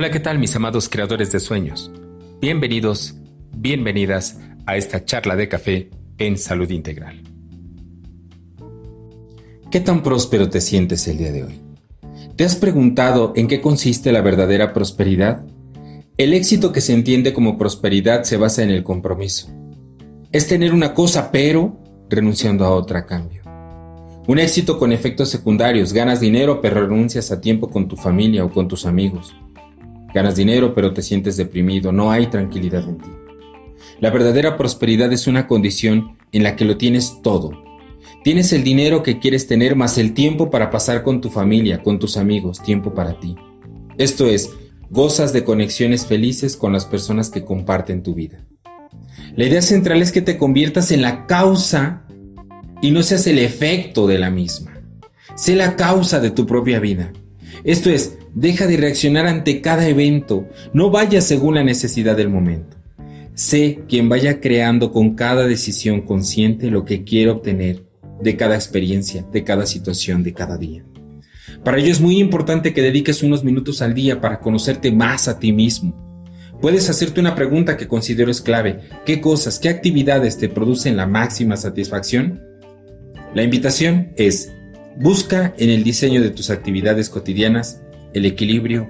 Hola, ¿qué tal mis amados creadores de sueños? Bienvenidos, bienvenidas a esta charla de café en salud integral. ¿Qué tan próspero te sientes el día de hoy? ¿Te has preguntado en qué consiste la verdadera prosperidad? El éxito que se entiende como prosperidad se basa en el compromiso. Es tener una cosa pero renunciando a otra a cambio. Un éxito con efectos secundarios, ganas dinero pero renuncias a tiempo con tu familia o con tus amigos. Ganas dinero pero te sientes deprimido, no hay tranquilidad en ti. La verdadera prosperidad es una condición en la que lo tienes todo. Tienes el dinero que quieres tener más el tiempo para pasar con tu familia, con tus amigos, tiempo para ti. Esto es, gozas de conexiones felices con las personas que comparten tu vida. La idea central es que te conviertas en la causa y no seas el efecto de la misma. Sé la causa de tu propia vida. Esto es, deja de reaccionar ante cada evento, no vayas según la necesidad del momento. Sé quien vaya creando con cada decisión consciente lo que quiere obtener de cada experiencia, de cada situación, de cada día. Para ello es muy importante que dediques unos minutos al día para conocerte más a ti mismo. Puedes hacerte una pregunta que considero es clave. ¿Qué cosas, qué actividades te producen la máxima satisfacción? La invitación es, busca en el diseño de tus actividades cotidianas el equilibrio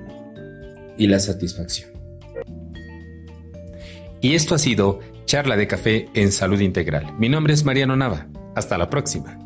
y la satisfacción. Y esto ha sido Charla de Café en Salud Integral. Mi nombre es Mariano Nava. Hasta la próxima.